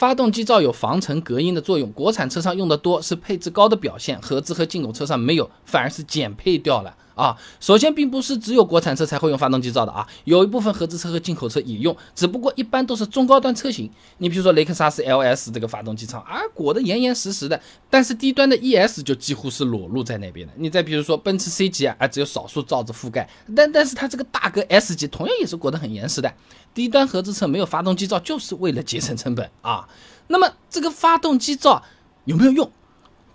发动机罩有防尘隔音的作用，国产车上用的多是配置高的表现，合资和进口车上没有，反而是减配掉了。啊，首先并不是只有国产车才会用发动机罩的啊，有一部分合资车和进口车也用，只不过一般都是中高端车型。你比如说雷克萨斯 LS 这个发动机舱，啊裹得严严实实的，但是低端的 ES 就几乎是裸露在那边的。你再比如说奔驰 C 级啊，啊只有少数罩子覆盖，但但是它这个大哥 S 级同样也是裹得很严实的。低端合资车没有发动机罩，就是为了节省成本啊。那么这个发动机罩有没有用？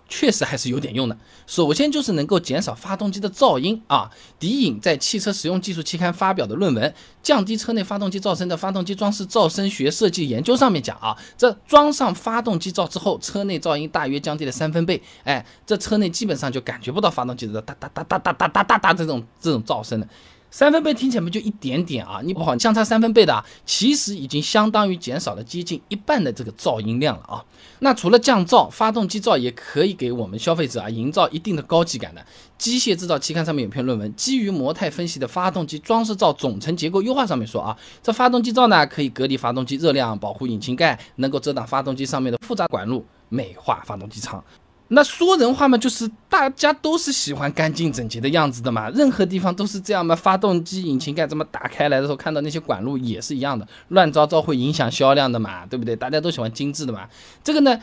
确实还是有点用的。首先就是能够减少发动机的噪音啊。迪影在《汽车实用技术期刊》发表的论文《降低车内发动机噪声的发动机装饰噪声学设计研究》上面讲啊，这装上发动机罩之后，车内噪音大约降低了三分贝。哎，这车内基本上就感觉不到发动机的哒哒哒哒哒哒哒哒哒这种这种噪声了。三分贝听起来不就一点点啊？你不好相差三分贝的啊，其实已经相当于减少了接近一半的这个噪音量了啊。那除了降噪，发动机罩也可以给我们消费者啊营造一定的高级感的。机械制造期刊上面有篇论文，基于模态分析的发动机装饰罩总成结构优化上面说啊，这发动机罩呢可以隔离发动机热量，保护引擎盖，能够遮挡发动机上面的复杂管路，美化发动机舱。那说人话嘛，就是大家都是喜欢干净整洁的样子的嘛，任何地方都是这样嘛。发动机引擎盖这么打开来的时候，看到那些管路也是一样的，乱糟糟会影响销量的嘛，对不对？大家都喜欢精致的嘛。这个呢，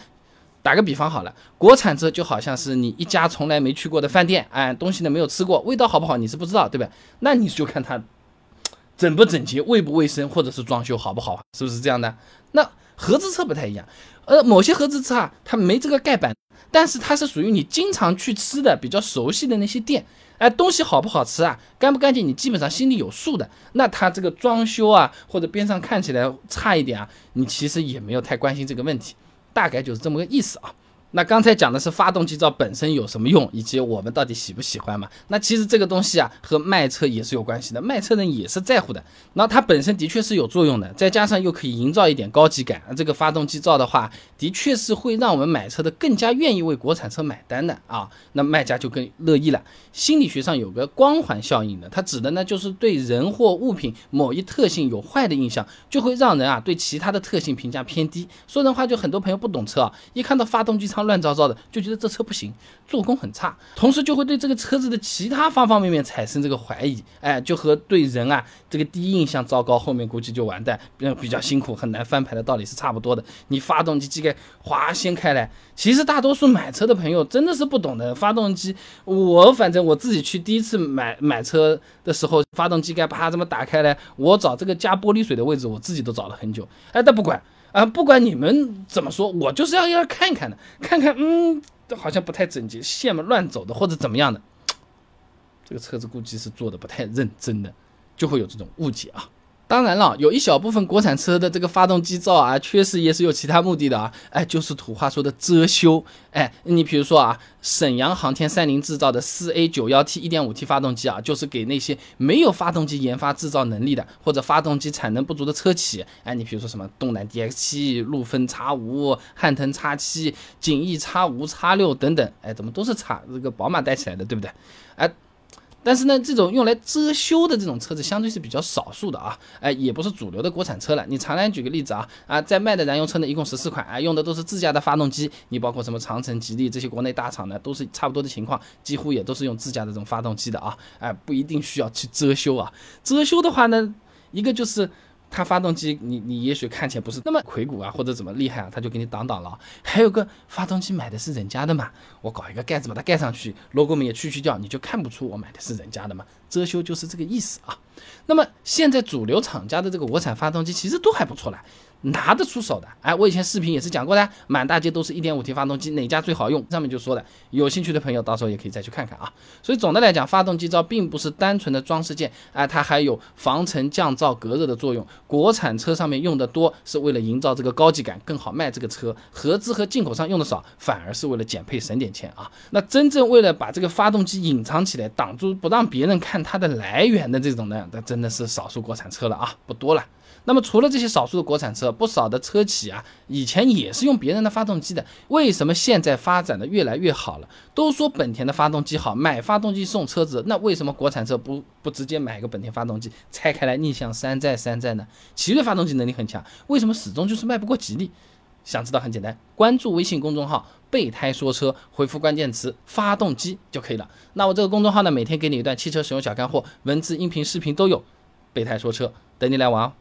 打个比方好了，国产车就好像是你一家从来没去过的饭店，哎，东西呢没有吃过，味道好不好你是不知道，对吧？那你就看它整不整洁、卫不卫生，或者是装修好不好，是不是这样的？那合资车不太一样，呃，某些合资车啊，它没这个盖板。但是它是属于你经常去吃的、比较熟悉的那些店，哎，东西好不好吃啊，干不干净，你基本上心里有数的。那它这个装修啊，或者边上看起来差一点啊，你其实也没有太关心这个问题，大概就是这么个意思啊。那刚才讲的是发动机罩本身有什么用，以及我们到底喜不喜欢嘛？那其实这个东西啊，和卖车也是有关系的，卖车人也是在乎的。那它本身的确是有作用的，再加上又可以营造一点高级感，这个发动机罩的话，的确是会让我们买车的更加愿意为国产车买单的啊。那卖家就更乐意了。心理学上有个光环效应的，它指的呢就是对人或物品某一特性有坏的印象，就会让人啊对其他的特性评价偏低。说人话，就很多朋友不懂车啊，一看到发动机舱。乱糟糟的，就觉得这车不行，做工很差，同时就会对这个车子的其他方方面面产生这个怀疑，哎，就和对人啊这个第一印象糟糕，后面估计就完蛋，比比较辛苦，很难翻牌的道理是差不多的。你发动机机盖哗掀开来，其实大多数买车的朋友真的是不懂的，发动机，我反正我自己去第一次买买车的时候，发动机盖啪这么打开来，我找这个加玻璃水的位置，我自己都找了很久，哎，但不管。啊，不管你们怎么说，我就是要要看看的，看看，嗯，好像不太整洁，线嘛乱走的，或者怎么样的，这个车子估计是做的不太认真的，就会有这种误解啊。当然了，有一小部分国产车的这个发动机罩啊，确实也是有其他目的的啊。哎，就是土话说的遮羞。哎，你比如说啊，沈阳航天三菱制造的四 A 九幺 T 一点五 T 发动机啊，就是给那些没有发动机研发制造能力的，或者发动机产能不足的车企。哎，你比如说什么东南 DX 七、陆风 X 五、汉腾 X 七、景逸 X 五、X 六等等。哎，怎么都是叉这个宝马带起来的，对不对？哎。但是呢，这种用来遮羞的这种车子相对是比较少数的啊，哎，也不是主流的国产车了。你常来举个例子啊，啊，在卖的燃油车呢，一共十四款，啊，用的都是自家的发动机。你包括什么长城、吉利这些国内大厂呢，都是差不多的情况，几乎也都是用自家的这种发动机的啊，哎，不一定需要去遮羞啊。遮羞的话呢，一个就是。它发动机，你你也许看起来不是那么魁梧啊，或者怎么厉害啊，它就给你挡挡了。还有个发动机买的是人家的嘛，我搞一个盖子把它盖上去，logo 们也去去掉，你就看不出我买的是人家的嘛。遮羞就是这个意思啊。那么现在主流厂家的这个国产发动机其实都还不错了。拿得出手的，哎，我以前视频也是讲过的，满大街都是一点五 T 发动机，哪家最好用？上面就说的，有兴趣的朋友到时候也可以再去看看啊。所以总的来讲，发动机罩并不是单纯的装饰件，哎，它还有防尘、降噪、隔热的作用。国产车上面用的多，是为了营造这个高级感，更好卖这个车；合资和进口商用的少，反而是为了减配省点钱啊。那真正为了把这个发动机隐藏起来，挡住不让别人看它的来源的这种呢，那真的是少数国产车了啊，不多了。那么除了这些少数的国产车，不少的车企啊，以前也是用别人的发动机的。为什么现在发展的越来越好了？都说本田的发动机好，买发动机送车子，那为什么国产车不不直接买个本田发动机，拆开来逆向山寨山寨呢？奇瑞发动机能力很强，为什么始终就是卖不过吉利？想知道很简单，关注微信公众号“备胎说车”，回复关键词“发动机”就可以了。那我这个公众号呢，每天给你一段汽车使用小干货，文字、音频、视频都有。备胎说车，等你来玩哦。